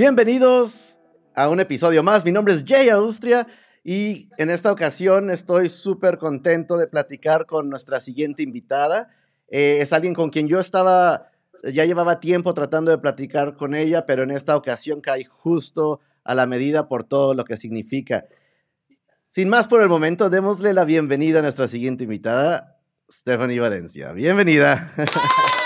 Bienvenidos a un episodio más. Mi nombre es Jay Austria y en esta ocasión estoy súper contento de platicar con nuestra siguiente invitada. Eh, es alguien con quien yo estaba, ya llevaba tiempo tratando de platicar con ella, pero en esta ocasión cae justo a la medida por todo lo que significa. Sin más por el momento, démosle la bienvenida a nuestra siguiente invitada, Stephanie Valencia. Bienvenida.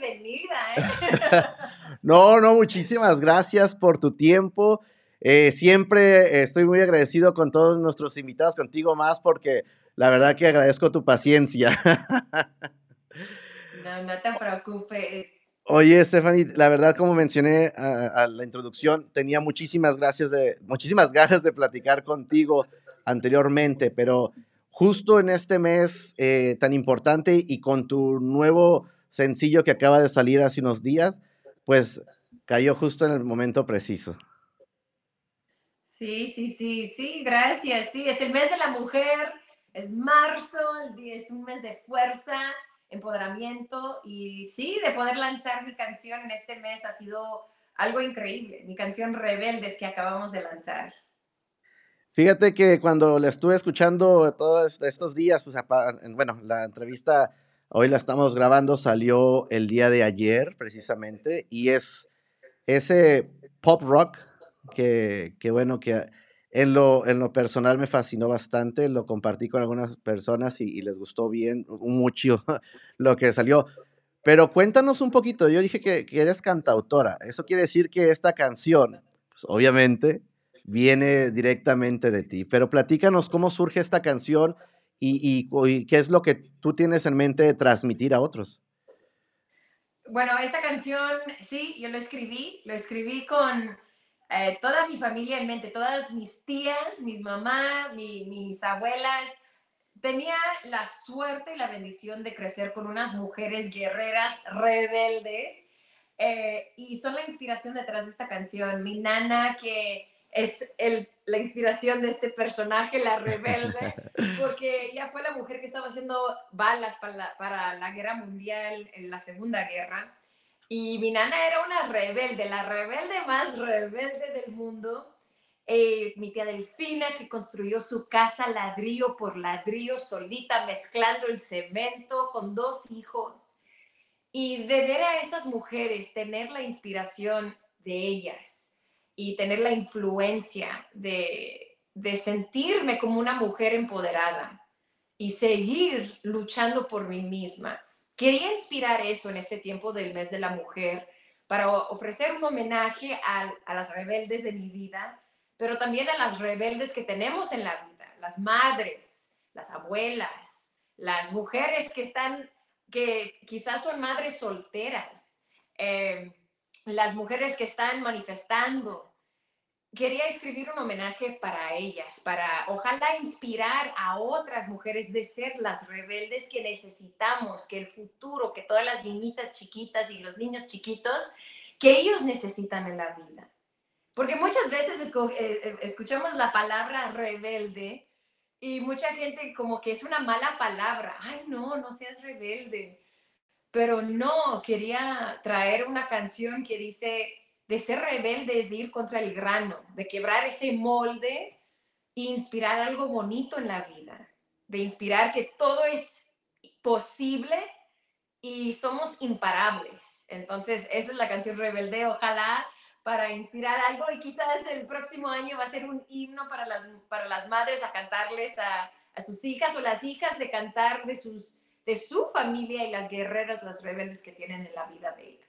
no, no, muchísimas gracias por tu tiempo. Eh, siempre estoy muy agradecido con todos nuestros invitados, contigo más, porque la verdad que agradezco tu paciencia. no, no te preocupes. Oye, Stephanie, la verdad, como mencioné a, la introducción, tenía muchísimas gracias de, muchísimas ganas de platicar contigo anteriormente, pero justo en este mes eh, tan importante y con tu nuevo sencillo que acaba de salir hace unos días, pues cayó justo en el momento preciso. Sí, sí, sí, sí, gracias. Sí, es el mes de la mujer, es marzo, es un mes de fuerza, empoderamiento y sí, de poder lanzar mi canción en este mes ha sido algo increíble, mi canción Rebeldes que acabamos de lanzar. Fíjate que cuando la estuve escuchando todos estos días, pues, bueno, la entrevista Hoy la estamos grabando, salió el día de ayer precisamente y es ese pop rock que, bueno, que en lo, en lo personal me fascinó bastante, lo compartí con algunas personas y, les gustó bien, mucho lo que salió. Pero cuéntanos un poquito, yo dije que, que eres cantautora, eso quiere decir que esta canción, pues obviamente, viene directamente de ti, pero platícanos cómo surge esta canción y, qué es lo que tú tienes en mente de transmitir a otros. Bueno, esta canción, sí, yo lo escribí, lo escribí con eh, toda mi familia en mente, todas mis tías, mis mamás, mis abuelas. Tenía la suerte y la bendición de crecer con unas mujeres guerreras rebeldes eh, y son la inspiración detrás de esta canción. Mi nana que es el, la inspiración de este personaje, la rebelde, porque ella fue la mujer que estaba haciendo balas para la, para la guerra mundial, en la Segunda Guerra. Y mi nana era una rebelde, la rebelde más rebelde del mundo. Eh, mi tía Delfina, que construyó su casa ladrillo por ladrillo, solita, mezclando el cemento con dos hijos. Y de ver a estas mujeres, tener la inspiración de ellas, y tener la influencia de, de sentirme como una mujer empoderada y seguir luchando por mí misma. Quería inspirar eso en este tiempo del mes de la mujer para ofrecer un homenaje a, a, las rebeldes de mi vida, pero también a las rebeldes que tenemos en la vida, las madres, las abuelas, las mujeres que están, que quizás son madres solteras, eh, las mujeres que están manifestando. Quería escribir un homenaje para ellas, para ojalá inspirar a otras mujeres de ser las rebeldes que necesitamos, que el futuro, que todas las niñitas chiquitas y los niños chiquitos, que ellos necesitan en la vida. Porque muchas veces eh, eh, escuchamos la palabra rebelde y mucha gente como que es una mala palabra. Ay, no, no seas rebelde pero no, quería traer una canción que dice de ser rebelde es de ir contra el grano, de quebrar ese molde e inspirar algo bonito en la vida, de inspirar que todo es posible y somos imparables. Entonces, esa es la canción Rebelde, ojalá para inspirar algo y quizás el próximo año va a ser un himno para las, para las madres a cantarles a, a sus hijas o las hijas de cantar de sus de su familia y las guerreras, las rebeldes que tienen en la vida de ellas.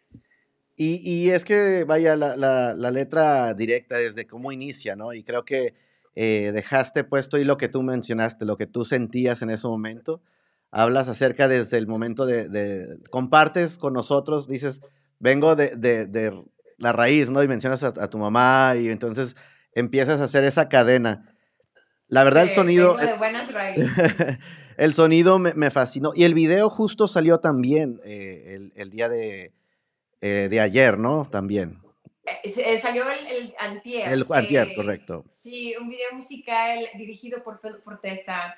Y, es que, vaya, la, letra directa desde cómo inicia, ¿no? Y creo que eh, dejaste puesto y lo que tú mencionaste, lo que tú sentías en ese momento. Hablas acerca desde el momento de, compartes con nosotros, dices, vengo de, la raíz, ¿no? Y mencionas a, tu mamá y entonces empiezas a hacer esa cadena. La verdad, el sonido... de buenas raíces. el sonido me, fascinó. Y el video justo salió también eh, el, día de, eh, de, ayer, ¿no? También. Eh, salió el, el, antier. El antier, correcto. Sí, un video musical dirigido por Fel Forteza.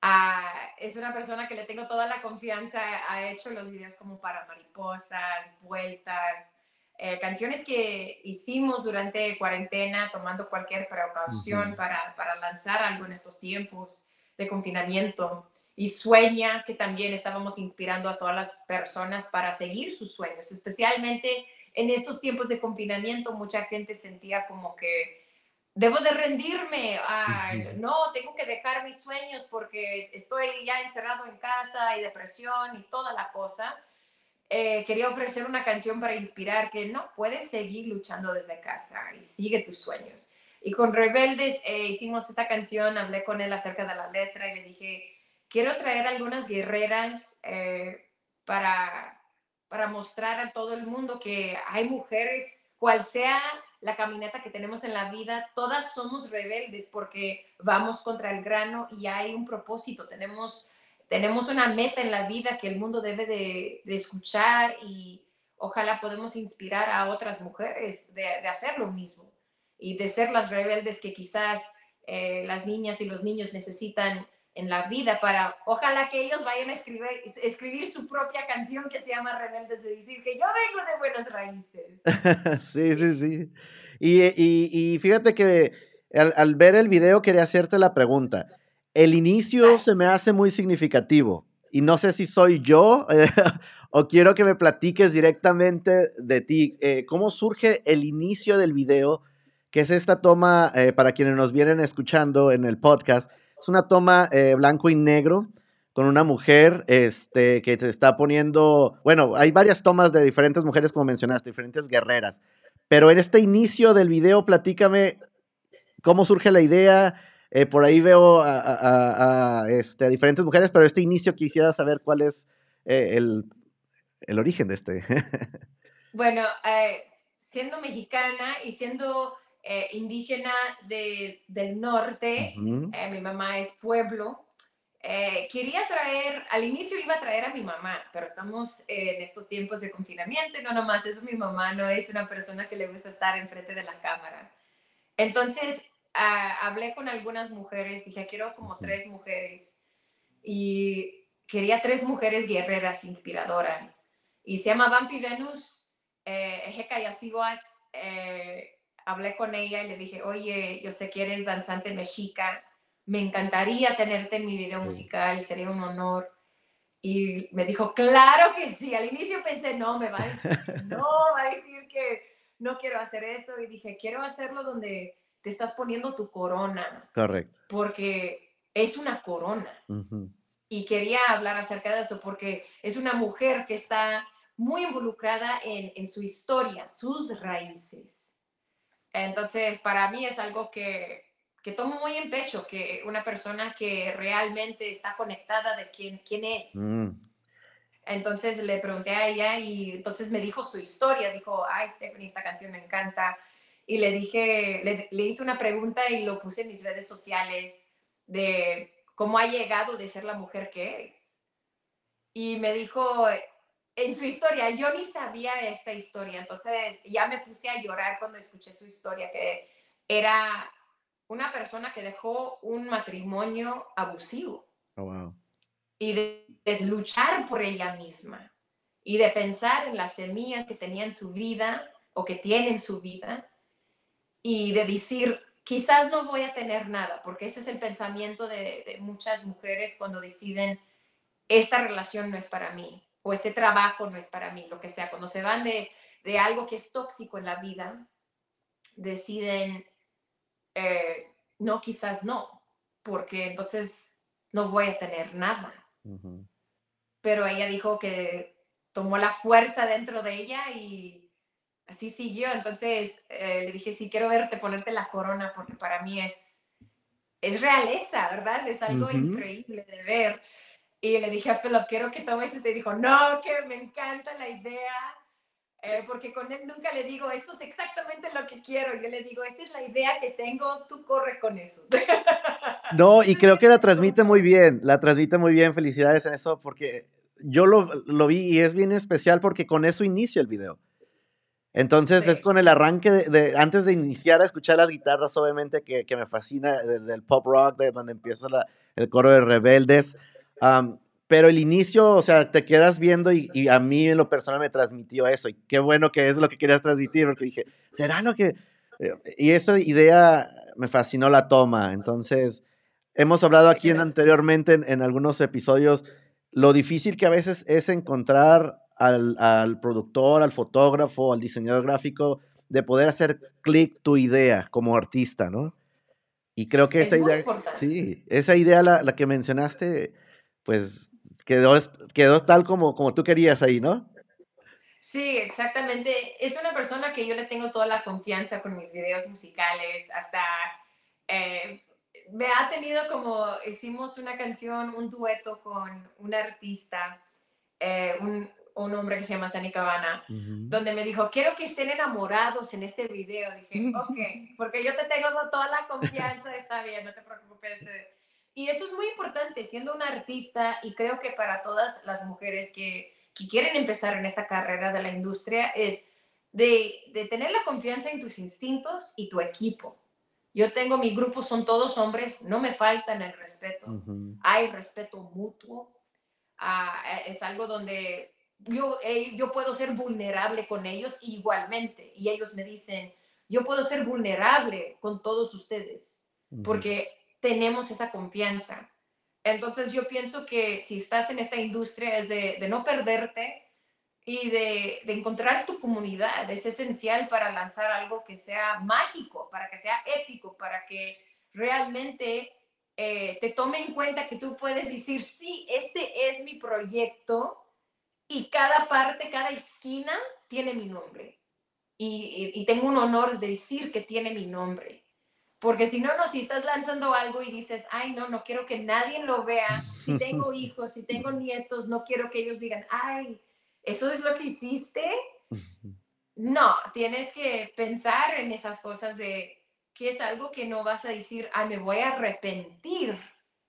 Ah, es una persona que le tengo toda la confianza, ha hecho los videos como para mariposas, vueltas, eh, canciones que hicimos durante cuarentena, tomando cualquier precaución para, para lanzar algo en estos tiempos de confinamiento. Y Sueña, que también estábamos inspirando a todas las personas para seguir sus sueños, especialmente en estos tiempos de confinamiento, mucha gente sentía como que debo de rendirme, no, tengo que dejar mis sueños porque estoy ya encerrado en casa y depresión y toda la cosa. Eh, quería ofrecer una canción para inspirar que no puedes seguir luchando desde casa y sigue tus sueños. Y con Rebeldes eh, hicimos esta canción, hablé con él acerca de la letra y le dije, quiero traer algunas guerreras eh, para, para mostrar a todo el mundo que hay mujeres, cual sea la caminata que tenemos en la vida, todas somos rebeldes porque vamos contra el grano y hay un propósito, tenemos, tenemos una meta en la vida que el mundo debe de, escuchar y ojalá podemos inspirar a otras mujeres de, hacer lo mismo y de ser las rebeldes que quizás eh, las niñas y los niños necesitan en la vida para, ojalá que ellos vayan a escribir, escribir su propia canción que se llama Rebeldes de decir que yo vengo de buenas raíces. sí, sí, sí. Y, y, y fíjate que al, al, ver el video quería hacerte la pregunta. El inicio se me hace muy significativo y no sé si soy yo o quiero que me platiques directamente de ti. Eh, ¿Cómo surge el inicio del video? Que es esta toma, eh, para quienes nos vienen escuchando en el podcast, es una toma eh, blanco y negro con una mujer este, que te está poniendo, bueno, hay varias tomas de diferentes mujeres, como mencionaste, diferentes guerreras. Pero en este inicio del video, platícame cómo surge la idea. Eh, por ahí veo a, este, diferentes mujeres, pero este inicio quisiera saber cuál es eh, el, el, origen de este. bueno, siendo mexicana y siendo eh, indígena de, del norte, eh, mi mamá es pueblo. Eh, quería traer, al inicio iba a traer a mi mamá, pero estamos en estos tiempos de confinamiento y no nomás eso, mi mamá no es una persona que le gusta estar enfrente de la cámara. Entonces, ah, hablé con algunas mujeres, dije, quiero como tres mujeres y quería tres mujeres guerreras, inspiradoras. Y se llama Vampi Venus, eh, Ejeka eh, hablé con ella y le dije, oye, yo sé que eres danzante mexica, me encantaría tenerte en mi video musical, sería un honor. Y me dijo, claro que sí. Al inicio pensé, no, me va a decir, no, va a decir que no quiero hacer eso. Y dije, quiero hacerlo donde te estás poniendo tu corona. Correcto. Porque es una corona. Y quería hablar acerca de eso porque es una mujer que está muy involucrada en, en su historia, sus raíces. Entonces, para mí es algo que, que tomo muy en pecho, que una persona que realmente está conectada de quién, quién es. Mm. Entonces le pregunté a ella y entonces me dijo su historia, dijo, ay Stephanie, esta canción me encanta. Y le dije, le, le hice una pregunta y lo puse en mis redes sociales de cómo ha llegado de ser la mujer que es. Y me dijo, en su historia, yo ni sabía esta historia, entonces ya me puse a llorar cuando escuché su historia, que era una persona que dejó un matrimonio abusivo. Oh, y de, luchar por ella misma y de pensar en las semillas que tenía en su vida o que tiene en su vida y de decir, quizás no voy a tener nada, porque ese es el pensamiento de, de muchas mujeres cuando deciden, esta relación no es para mí, o este trabajo no es para mí, lo que sea. Cuando se van de, de algo que es tóxico en la vida, deciden, eh, no, quizás no, porque entonces no voy a tener nada. Pero ella dijo que tomó la fuerza dentro de ella y así siguió. Entonces eh, le dije, sí, quiero verte ponerte la corona porque para mí es, es realeza, ¿verdad? Es algo increíble de ver. Y le dije a Philip, quiero que tomes este. Y dijo, no, que me encanta la idea. Eh, porque con él nunca le digo, esto es exactamente lo que quiero. Yo le digo, esta es la idea que tengo, tú corre con eso. No, y creo que la transmite muy bien, la transmite muy bien. Felicidades en eso, porque yo lo, lo vi y es bien especial porque con eso inicia el video. Entonces es con el arranque de, antes de iniciar a escuchar las guitarras, obviamente que, que me fascina, del, pop rock, de donde empieza la, el coro de rebeldes. Pero el inicio, o sea, te quedas viendo y, y, a mí en lo personal me transmitió eso. Y qué bueno que es lo que querías transmitir, porque dije, ¿será lo que...? Eh, y esa idea me fascinó la toma. Entonces, hemos hablado aquí en, anteriormente en, en, algunos episodios lo difícil que a veces es encontrar al, al productor, al fotógrafo, al diseñador gráfico, de poder hacer clic tu idea como artista, ¿no? Y creo que esa idea, sí, esa idea la, la, que mencionaste, pues quedó, quedó tal como, como tú querías ahí, ¿no? Sí, exactamente. Es una persona que yo le tengo toda la confianza con mis videos musicales, hasta eh, me ha tenido como, hicimos una canción, un dueto con un artista, eh, un, un, hombre que se llama Sani Cabana, donde me dijo, quiero que estén enamorados en este video. Dije, ok, porque yo te tengo toda la confianza, está bien, no te preocupes. Y eso es muy importante, siendo una artista, y creo que para todas las mujeres que, que quieren empezar en esta carrera de la industria, es de, de tener la confianza en tus instintos y tu equipo yo tengo mi grupo, son todos hombres, no me faltan el respeto. Hay respeto mutuo. Ah, e, es algo donde yo, eh, yo puedo ser vulnerable con ellos igualmente. Y ellos me dicen, yo puedo ser vulnerable con todos ustedes porque tenemos esa confianza. Entonces yo pienso que si estás en esta industria es de, no perderte, y de, encontrar tu comunidad. Es esencial para lanzar algo que sea mágico, para que sea épico, para que realmente eh, te tome en cuenta que tú puedes decir, sí, este es mi proyecto y cada parte, cada esquina tiene mi nombre. Y, tengo un honor de decir que tiene mi nombre. Porque si no, no, si estás lanzando algo y dices, ay, no, no quiero que nadie lo vea, si tengo hijos, si tengo nietos, no quiero que ellos digan, ay, ¿eso es lo que hiciste? No, tienes que pensar en esas cosas de que es algo que no vas a decir, ay, me voy a arrepentir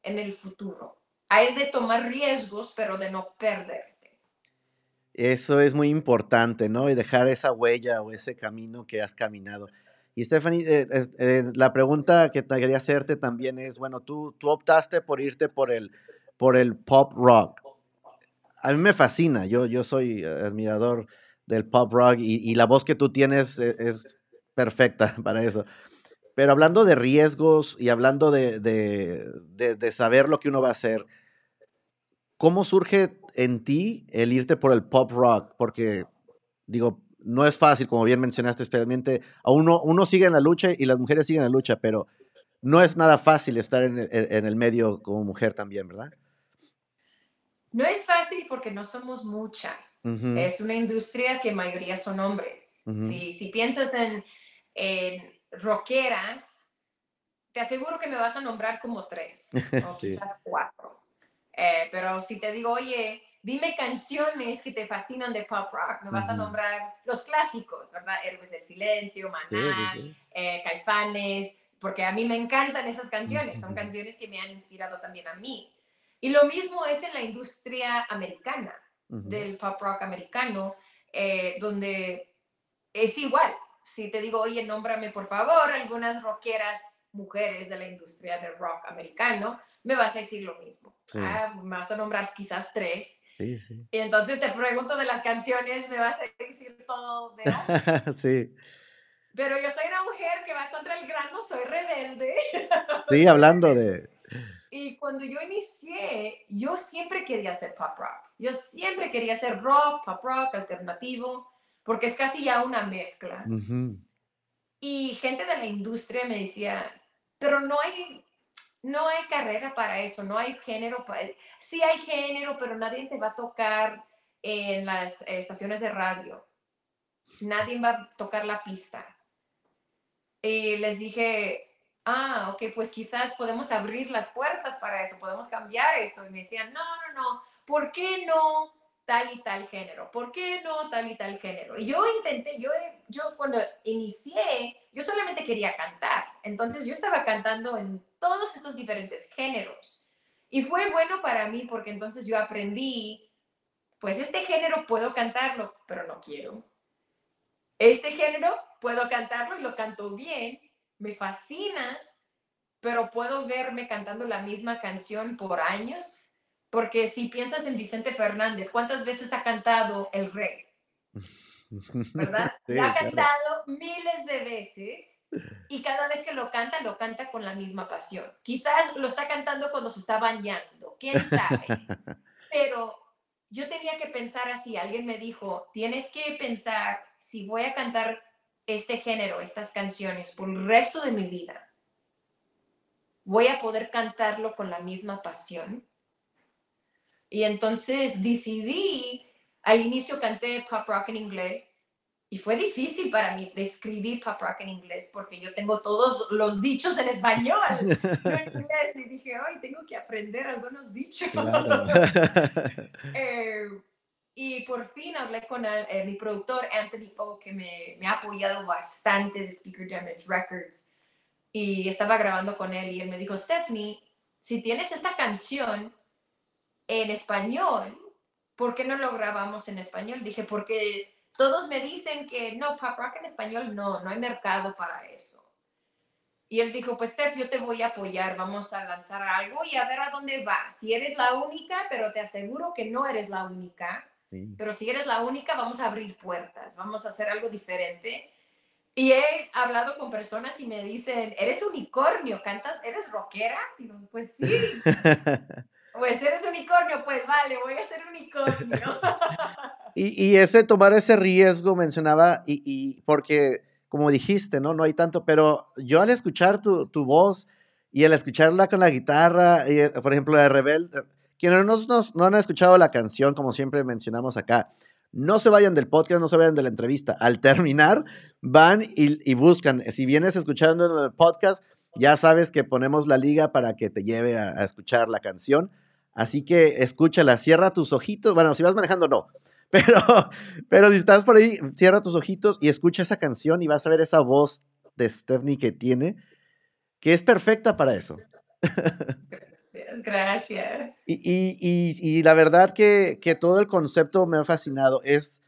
en el futuro. Hay de tomar riesgos, pero de no perderte. Eso es muy importante, ¿no? Y dejar esa huella o ese camino que has caminado. Y Stephanie, eh, eh, la pregunta que te quería hacerte también es, bueno, tú, tú optaste por irte por el, por el pop rock a mí me fascina, yo, yo soy admirador del pop rock y, la voz que tú tienes e, es, perfecta para eso. Pero hablando de riesgos y hablando de, de, saber lo que uno va a hacer, ¿cómo surge en ti el irte por el pop rock? Porque, digo, no es fácil, como bien mencionaste, especialmente a uno, uno sigue en la lucha y las mujeres siguen en la lucha, pero no es nada fácil estar en, en el medio como mujer también, ¿verdad? No es fácil porque no somos muchas. Es una industria que mayoría son hombres. si, piensas en, en, rockeras, te aseguro que me vas a nombrar como tres o quizás cuatro. Eh, pero si te digo, oye, dime canciones que te fascinan de pop rock, me vas a nombrar los clásicos, ¿verdad? Héroes del Silencio, Maná, eh, Caifanes, porque a mí me encantan esas canciones. Son canciones que me han inspirado también a mí. Y lo mismo es en la industria americana, del pop rock americano, eh, donde es igual. Si te digo, oye, nómbrame por favor algunas rockeras mujeres de la industria del rock americano, me vas a decir lo mismo. Ah, me vas a nombrar quizás tres. Sí, sí. Y entonces te pregunto de las canciones, me vas a decir todo de sí. Pero yo soy una mujer que va contra el grano, soy rebelde. Sí, hablando de, y cuando yo inicié, yo siempre quería hacer pop rock. Yo siempre quería hacer rock, pop rock, alternativo, porque es casi ya una mezcla. Y gente de la industria me decía, pero no hay, no hay carrera para eso, no hay género. Sí hay género, pero nadie te va a tocar en las estaciones de radio. Nadie va a tocar la pista. Y les dije, ah, ok, pues quizás podemos abrir las puertas para eso, podemos cambiar eso. Y me decían, no, no, no, ¿por qué no tal y tal género? ¿Por qué no tal y tal género? Y yo intenté, yo, yo cuando inicié, yo solamente quería cantar. Entonces yo estaba cantando en todos estos diferentes géneros. Y fue bueno para mí porque entonces yo aprendí, pues este género puedo cantarlo, pero no quiero. Este género puedo cantarlo y lo canto bien, me fascina, pero puedo verme cantando la misma canción por años, porque si piensas en Vicente Fernández, ¿cuántas veces ha cantado El Rey? ¿Verdad? Sí, ha claro. cantado miles de veces y cada vez que lo canta, lo canta con la misma pasión. Quizás lo está cantando cuando se está bañando, quién sabe. Pero yo tenía que pensar así. Alguien me dijo, tienes que pensar si voy a cantar este género, estas canciones por el resto de mi vida. Voy a poder cantarlo con la misma pasión. Y entonces decidí, al inicio canté pop rock en inglés y fue difícil para mí describir pop rock en inglés porque yo tengo todos los dichos en español. no en inglés, y dije, ay, tengo que aprender algunos dichos. Claro. Eh, y por fin hablé con el- eh, mi productor Anthony O, que me, me ha apoyado bastante de Speaker Damage Records. Y estaba grabando con él y él me dijo, Stephanie, si tienes esta canción en español, ¿por qué no lo grabamos en español? Dije, porque todos me dicen que no, pop rock en español no, no hay mercado para eso. Y él dijo, pues Steph, yo te voy a apoyar, vamos a lanzar algo y a ver a dónde va. Si eres la única, pero te aseguro que no eres la única, Sí. pero si eres la única, vamos a abrir puertas, vamos a hacer algo diferente. Y he hablado con personas y me dicen, eres unicornio, cantas, eres rockera. Digo, pues sí, pues eres unicornio, pues vale, voy a ser unicornio. Y, y ese tomar ese riesgo mencionaba, y, y porque como dijiste, ¿no? No hay tanto, pero yo al escuchar tu, tu voz y al escucharla con la guitarra, y, eh, por ejemplo, de Rebel, eh, quienes no, nos- no han escuchado la canción, como siempre mencionamos acá, no se vayan del podcast, no se vayan de la entrevista. Al terminar, van y, y buscan. Si vienes escuchando el podcast, ya sabes que ponemos la liga para que te lleve a, a escuchar la canción. Así que escúchala, cierra tus ojitos. Bueno, si vas manejando, no. Pero, pero si estás por ahí, cierra tus ojitos y escucha esa canción y vas a ver esa voz de Stephanie que tiene, que es perfecta para eso. Gracias, gracias. Y, y- y- y la verdad que, que todo el concepto me ha fascinado. Es,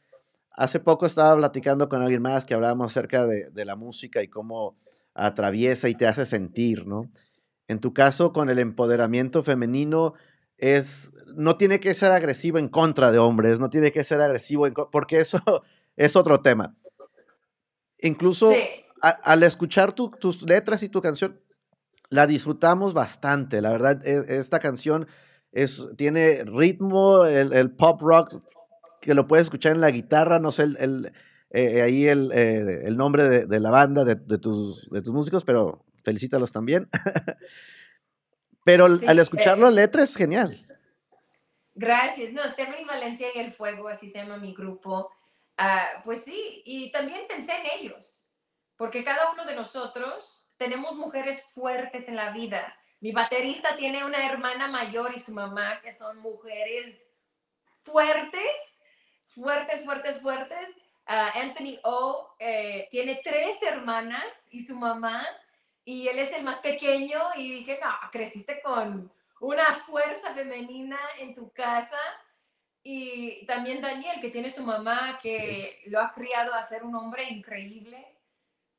hace poco estaba platicando con alguien más que hablábamos acerca de, de la música y cómo atraviesa y te hace sentir, ¿no? En tu caso, con el empoderamiento femenino, es, no tiene que ser agresivo en contra de hombres, no tiene que ser agresivo, en porque eso es otro tema. Incluso Sí, a- al escuchar tu- tus letras y tu canción, la disfrutamos bastante. La verdad, e- esta canción es, tiene ritmo, el, el pop rock, que lo puedes escuchar en la guitarra, no sé el, el, eh, ahí el, eh, el nombre de, de la banda, de, de tus, de tus músicos, pero felicítalos también. pero al- Sí, al escuchar eh, letra es genial. Gracias. No, Stephanie Valencia y El Fuego, así se llama mi grupo. Ah, pues sí, y también pensé en ellos, porque cada uno de nosotros tenemos mujeres fuertes en la vida. Mi baterista tiene una hermana mayor y su mamá que son mujeres fuertes, fuertes, fuertes, fuertes. Ah, Anthony O eh, tiene tres hermanas y su mamá, y él es el más pequeño, y dije, no, creciste con una fuerza femenina en tu casa. Y también Daniel, que tiene su mamá, que lo ha criado a ser un hombre increíble.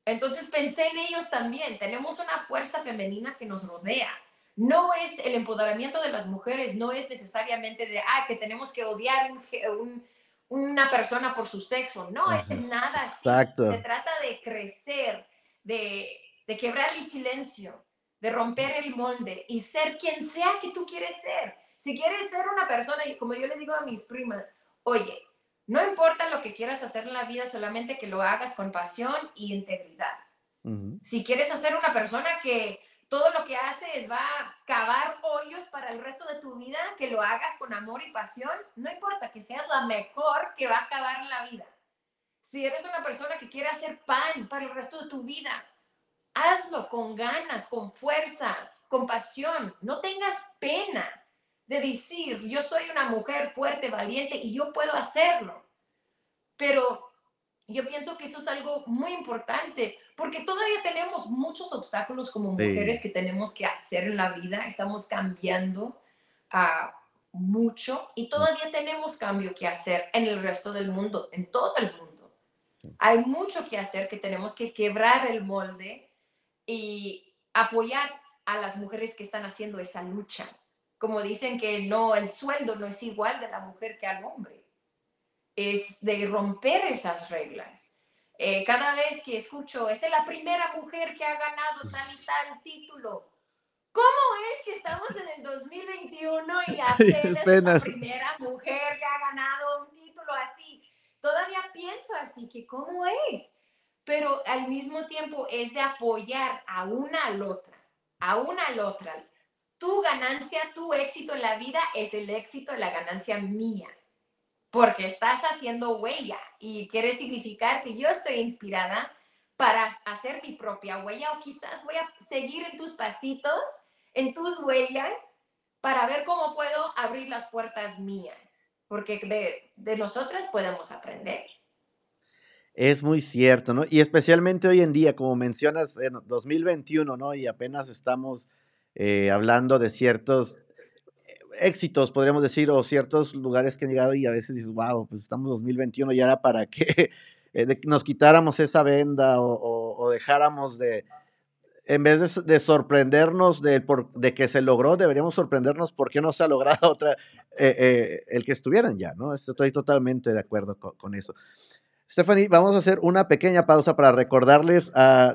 Entonces pensé en ellos también. Tenemos una fuerza femenina que nos rodea. No es el empoderamiento de las mujeres, no es necesariamente de, ah, que tenemos que odiar un, una persona por su sexo. No Ajá, es nada así. exacto. Se trata de crecer, de, de quebrar el silencio, de romper el molde y ser quien sea que tú quieres ser. Si quieres ser una persona, y como yo le digo a mis primas, oye, no importa lo que quieras hacer en la vida, solamente que lo hagas con pasión y integridad. Si quieres hacer una persona que todo lo que haces va a cavar hoyos para el resto de tu vida, que lo hagas con amor y pasión, no importa que seas la mejor que va a acabar la vida. Si eres una persona que quiere hacer pan para el resto de tu vida, hazlo con ganas, con fuerza, con pasión. No tengas pena de decir, yo soy una mujer fuerte, valiente y yo puedo hacerlo. Pero yo pienso que eso es algo muy importante porque todavía tenemos muchos obstáculos como Sí. mujeres que tenemos que hacer en la vida. Estamos cambiando ah, mucho y todavía tenemos cambio que hacer en el resto del mundo, en todo el mundo. Hay mucho que hacer que tenemos que quebrar el molde y apoyar a las mujeres que están haciendo esa lucha. Como dicen que no, el sueldo no es igual de la mujer que al hombre. Es de romper esas reglas. Eh, cada vez que escucho, es la primera mujer que ha ganado tal y tal título. ¿Cómo es que estamos en el 2021 y apenas, es la primera mujer que ha ganado un título así? Todavía pienso así, que cómo es. Pero al mismo tiempo es de apoyar a una al otra a una al otra. Tu ganancia, tu éxito en la vida es el éxito la ganancia mía, porque estás haciendo huella y quiere significar que yo estoy inspirada para hacer mi propia huella o quizás voy a seguir en tus pasitos, en tus huellas, para ver cómo puedo abrir las puertas mías, porque de, de nosotras podemos aprender. Es muy cierto, ¿no? Y especialmente hoy en día, como mencionas, en 2021, ¿no? Y apenas estamos eh, hablando de ciertos eh, éxitos, podríamos decir, o ciertos lugares que han llegado y a veces dices, wow, pues estamos en 2021 y ahora para que eh, nos quitáramos esa venda o, dejáramos de, en vez de, sorprendernos de, que se logró, deberíamos sorprendernos por qué no se ha logrado otra, el que estuvieran ya, ¿no? Estoy totalmente de acuerdo con eso. Stephanie, vamos a hacer una pequeña pausa para recordarles a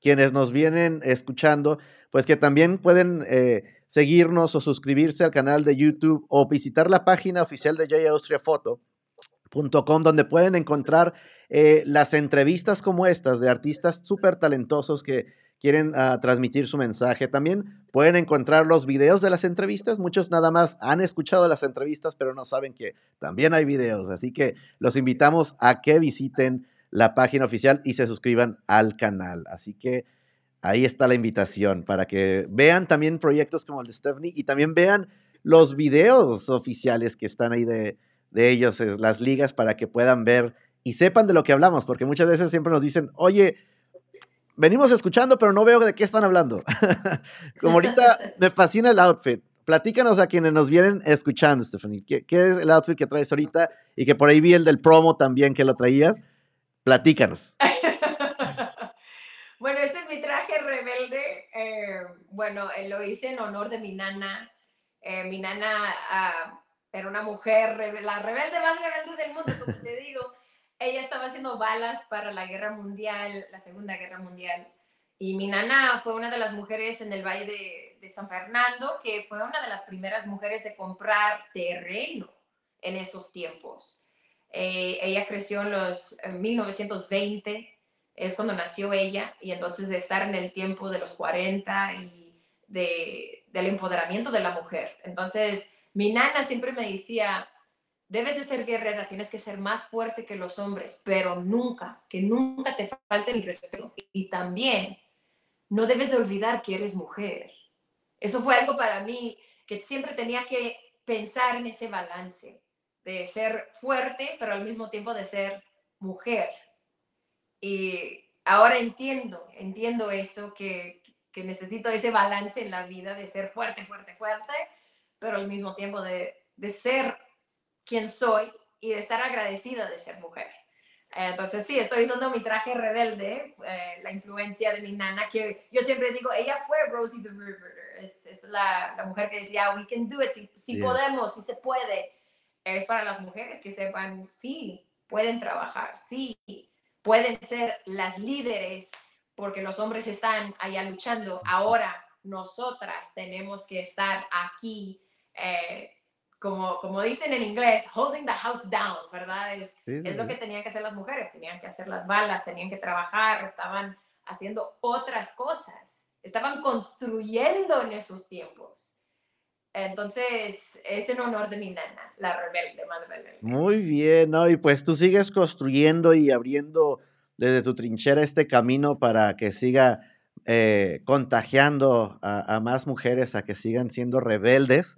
quienes nos vienen escuchando, pues que también pueden eh, seguirnos o suscribirse al canal de YouTube o visitar la página oficial de jaustriafoto.com donde pueden encontrar eh, las entrevistas como estas de artistas súper talentosos que quieren ah, transmitir su mensaje. También pueden encontrar los videos de las entrevistas. Muchos nada más han escuchado las entrevistas, pero no saben que también hay videos. Así que los invitamos a que visiten la página oficial y se suscriban al canal. Así que ahí está la invitación para que vean también proyectos como el de Stephanie y también vean los videos oficiales que están ahí de, de ellos, las ligas, para que puedan ver y sepan de lo que hablamos, porque muchas veces siempre nos dicen, oye, venimos escuchando, pero no veo de qué están hablando. Como ahorita me fascina el outfit. Platícanos a quienes nos vienen escuchando, Stephanie. ¿Qué, es el outfit que traes ahorita? Y que por ahí vi el del promo también que lo traías. Platícanos. bueno, este es mi traje rebelde. Eh, bueno, eh, lo hice en honor de mi nana. Eh, mi nana ah, era una mujer, la rebelde más rebelde del mundo, como te digo ella estaba haciendo balas para la guerra mundial, la Segunda Guerra Mundial. Y mi nana fue una de las mujeres en el Valle de, San Fernando, que fue una de las primeras mujeres de comprar terreno en esos tiempos. Eh, ella creció en los 1920, es cuando nació ella, y entonces de estar en el tiempo de los 40 y de, del empoderamiento de la mujer. Entonces, mi nana siempre me decía, Debes de ser guerrera, tienes que ser más fuerte que los hombres, pero nunca, que nunca te falte el respeto. Y también no debes de olvidar que eres mujer. Eso fue algo para mí que siempre tenía que pensar en ese balance de ser fuerte, pero al mismo tiempo de ser mujer. Y ahora entiendo, entiendo eso, que, que necesito ese balance en la vida de ser fuerte, fuerte, fuerte, pero al mismo tiempo de, de ser quién soy y de estar agradecida de ser mujer. Entonces, sí, estoy usando mi traje rebelde, eh, la influencia de mi nana, que yo siempre digo, ella fue Rosie the River, es, es la, la, mujer que decía, we can do it, si, si podemos, si se puede. Es para las mujeres que sepan, sí, pueden trabajar, sí, pueden ser las líderes, porque los hombres están allá luchando. Ahora, nosotras tenemos que estar aquí. Eh, como, como dicen en inglés, holding the house down, ¿verdad? Es, es lo que tenían que hacer las mujeres, tenían que hacer las balas, tenían que trabajar, estaban haciendo otras cosas, estaban construyendo en esos tiempos. Entonces, es en honor de mi nana, la rebelde más rebelde. Muy bien, ¿no? Y pues tú sigues construyendo y abriendo desde tu trinchera este camino para que siga eh, contagiando a, a, más mujeres a que sigan siendo rebeldes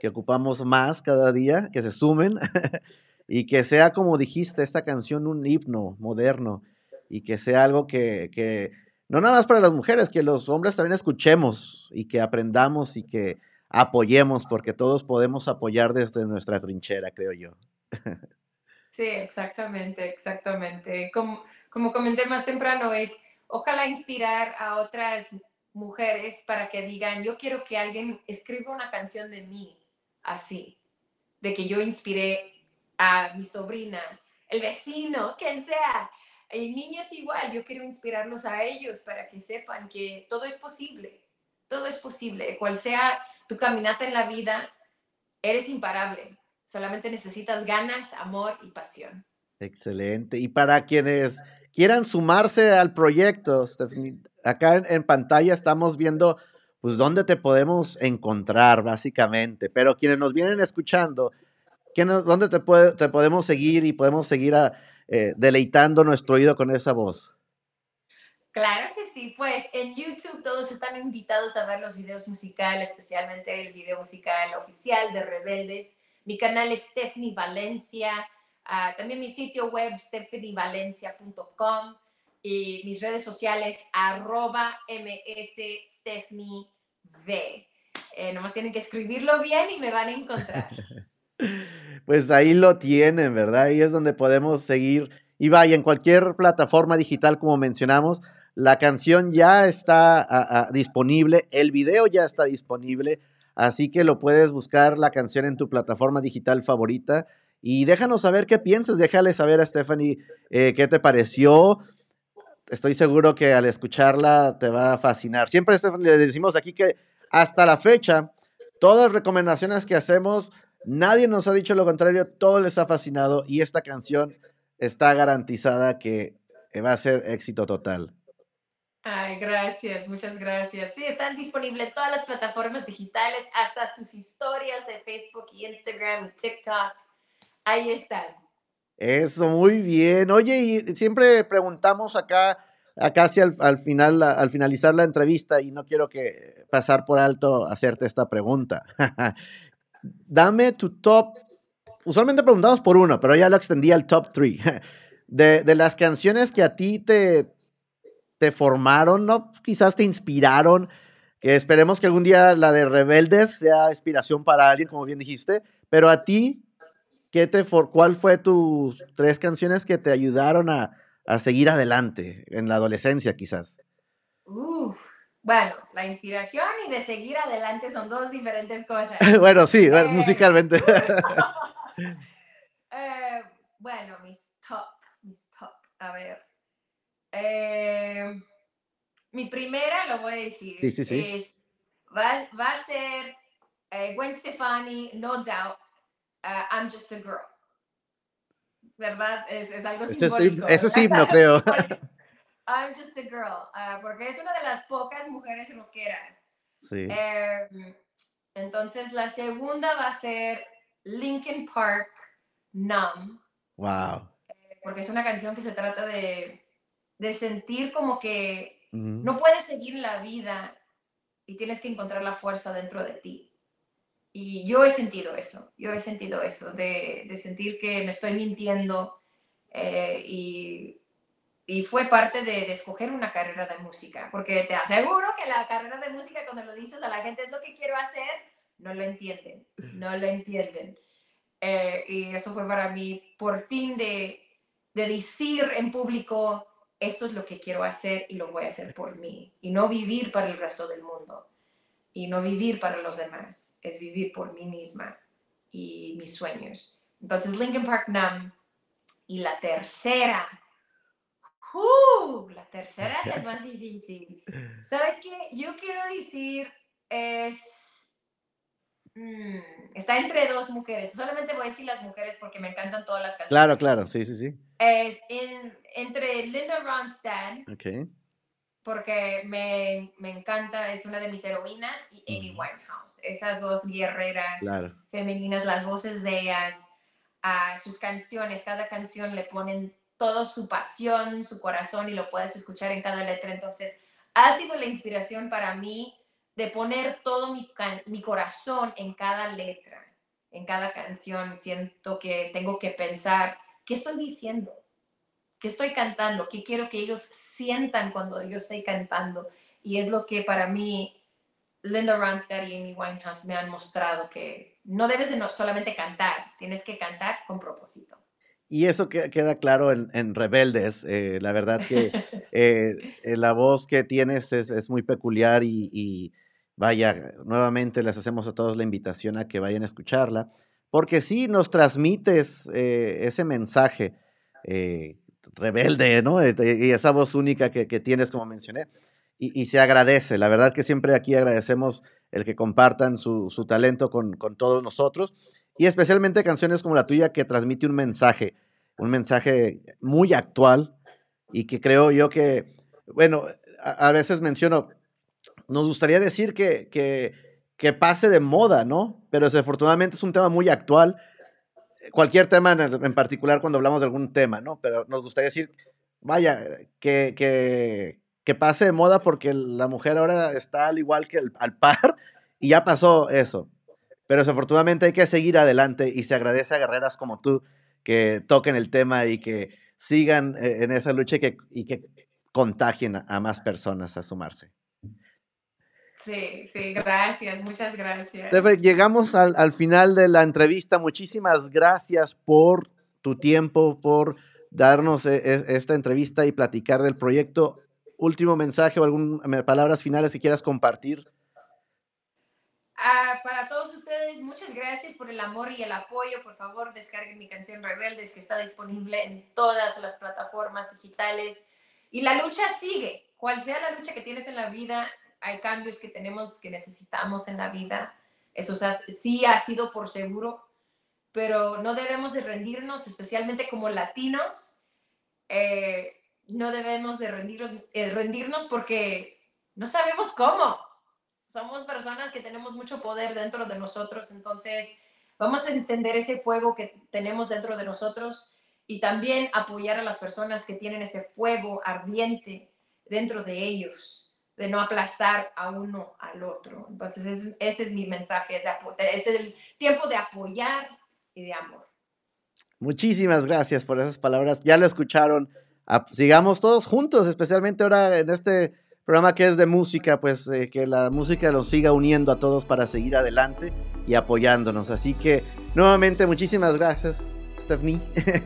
que ocupamos más cada día, que se sumen y que sea, como dijiste, esta canción un himno moderno y que sea algo que, que, no nada más para las mujeres, que los hombres también escuchemos y que aprendamos y que apoyemos, porque todos podemos apoyar desde nuestra trinchera, creo yo. Sí, exactamente, exactamente. Como, como comenté más temprano, es ojalá inspirar a otras mujeres para que digan, yo quiero que alguien escriba una canción de mí, así, de que yo inspiré a mi sobrina, el vecino, quien sea. Y niños igual, yo quiero inspirarlos a ellos para que sepan que todo es posible, todo es posible, cual sea tu caminata en la vida, eres imparable, solamente necesitas ganas, amor y pasión. Excelente. Y para quienes quieran sumarse al proyecto, acá en, pantalla estamos viendo pues dónde te podemos encontrar básicamente, pero quienes nos vienen escuchando, ¿dónde te, podemos seguir y podemos seguir eh, deleitando nuestro oído con esa voz? Claro que sí, pues en YouTube todos están invitados a ver los videos musicales, especialmente el video musical oficial de Rebeldes. Mi canal es Stephanie Valencia, ah, también mi sitio web stephanievalencia.com y mis redes sociales arroba msstephaniv. Eh, nomás tienen que escribirlo bien y me van a encontrar. pues ahí lo tienen, ¿verdad? Ahí es donde podemos seguir. Y vaya, en cualquier plataforma digital, como mencionamos, la canción ya está disponible, el video ya está disponible, así que lo puedes buscar la canción en tu plataforma digital favorita. Y déjanos saber qué piensas, déjale saber a Stephanie eh, qué te pareció estoy seguro que al escucharla te va a fascinar. Siempre le decimos aquí que hasta la fecha, todas las recomendaciones que hacemos, nadie nos ha dicho lo contrario, todo les ha fascinado y esta canción está garantizada que va a ser éxito total. Ay, gracias, muchas gracias. Sí, están disponibles todas las plataformas digitales, hasta sus historias de Facebook y Instagram y TikTok. Ahí están. Eso, muy bien. Oye, y siempre preguntamos acá, casi al, al, final, al finalizar la entrevista, y no quiero que pasar por alto hacerte esta pregunta. Dame tu top. Usualmente preguntamos por uno, pero ya lo extendí al top three. De, de las canciones que a ti te, te formaron, ¿no? Quizás te inspiraron. Que esperemos que algún día la de Rebeldes sea inspiración para alguien, como bien dijiste. Pero a ti, ¿qué te for ¿cuál fue tus tres canciones que te ayudaron a, a seguir adelante en la adolescencia, quizás? Uf, bueno, la inspiración y de seguir adelante son dos diferentes cosas. bueno, sí, eh, musicalmente. eh, bueno, mis top, mis top. A ver. Eh, mi primera, lo voy a decir, sí, sí, sí. Es, va, va, a ser eh, Gwen Stefani, No Doubt, uh, I'm Just a Girl. ¿Verdad? Es, es algo este simbólico. Eso es himno, creo. I'm Just a Girl, uh, porque es una de las pocas mujeres rockeras. Sí. Eh, entonces, la segunda va a ser Linkin Park, Numb. Wow. Eh, porque es una canción que se trata de de sentir como que no puedes seguir la vida y tienes que encontrar la fuerza dentro de ti. Y yo he sentido eso, yo he sentido eso, de, sentir que me estoy mintiendo eh, y, fue parte de, de, escoger una carrera de música, porque te aseguro que la carrera de música cuando lo dices a la gente es lo que quiero hacer, no lo entienden, no lo entienden. Eh, y eso fue para mí por fin de, de decir en público, esto es lo que quiero hacer y lo voy a hacer por mí. Y no vivir para el resto del mundo. Y no vivir para los demás. Es vivir por mí misma y mis sueños. Entonces, Linkin Park Nam. Y la tercera. Uh, la tercera es más difícil. ¿Sabes qué? Yo quiero decir es Mm, está entre dos mujeres. Solamente voy a decir las mujeres porque me encantan todas las canciones. Claro, claro, sí, sí, sí. Es entre Linda Ronstadt. Ok. Porque me, me, encanta, es una de mis heroínas, y Amy Winehouse. Esas dos guerreras femeninas, las voces de ellas, a sus canciones, cada canción le ponen toda su pasión, su corazón y lo puedes escuchar en cada letra. Entonces, ha sido la inspiración para mí de poner todo mi, mi corazón en cada letra, en cada canción. Siento que tengo que pensar, ¿qué estoy diciendo? ¿Qué estoy cantando? ¿Qué quiero que ellos sientan cuando yo estoy cantando? Y es lo que para mí Linda Ronstadt y Amy Winehouse me han mostrado que no debes de no solamente cantar, tienes que cantar con propósito. y eso queda claro en, Rebeldes. Eh, la verdad que eh, eh, la voz que tienes es, muy peculiar y, vaya, nuevamente les hacemos a todos la invitación a que vayan a escucharla, porque sí nos transmites ese mensaje rebelde, ¿no? Y esa voz única que, tienes, como mencioné, y, se agradece. La verdad que siempre aquí agradecemos el que compartan su, talento con, con todos nosotros y especialmente canciones como la tuya que transmite un mensaje, un mensaje muy actual y que creo yo que, bueno, a, veces menciono, nos gustaría decir que, que, que, pase de moda, ¿no? Pero desafortunadamente es un tema muy actual, cualquier tema en, particular cuando hablamos de algún tema, ¿no? Pero nos gustaría decir, vaya, que, que, que pase de moda porque la mujer ahora está al igual que al par y ya pasó eso. Pero desafortunadamente hay que seguir adelante y se agradece a guerreras como tú que toquen el tema y que sigan eh, en esa lucha y que, y que contagien a más personas a sumarse. Sí, sí, gracias, muchas gracias. Llegamos al, al, final de la entrevista. Muchísimas gracias por tu tiempo, por darnos e, e, esta entrevista y platicar del proyecto. Último mensaje o algunas palabras finales que quieras compartir Ah, para todos ustedes, muchas gracias por el amor y el apoyo. Por favor, descarguen mi canción Rebeldes, que está disponible en todas las plataformas digitales. Y la lucha sigue. Cual sea la lucha que tienes en la vida, hay cambios que tenemos, que necesitamos en la vida. Eso sí ha sido por seguro, pero no debemos de rendirnos, especialmente como latinos. Eh, no debemos de eh, rendirnos porque no sabemos cómo somos personas que tenemos mucho poder dentro de nosotros, entonces vamos a encender ese fuego que tenemos dentro de nosotros y también apoyar a las personas que tienen ese fuego ardiente dentro de ellos, de no aplastar a uno al otro. Entonces ese es mi mensaje, es, es el tiempo de apoyar y de amor. Muchísimas gracias por esas palabras. Ya lo escucharon. Sigamos todos juntos, especialmente ahora en este programa que es de música, pues eh, que la música los siga uniendo a todos para seguir adelante y apoyándonos. Así que nuevamente muchísimas gracias, Stephanie.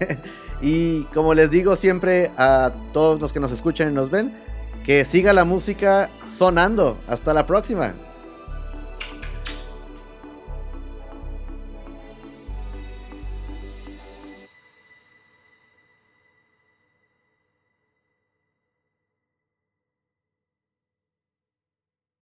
y como les digo siempre a todos los que nos escuchan y nos ven, que siga la música sonando. Hasta la próxima.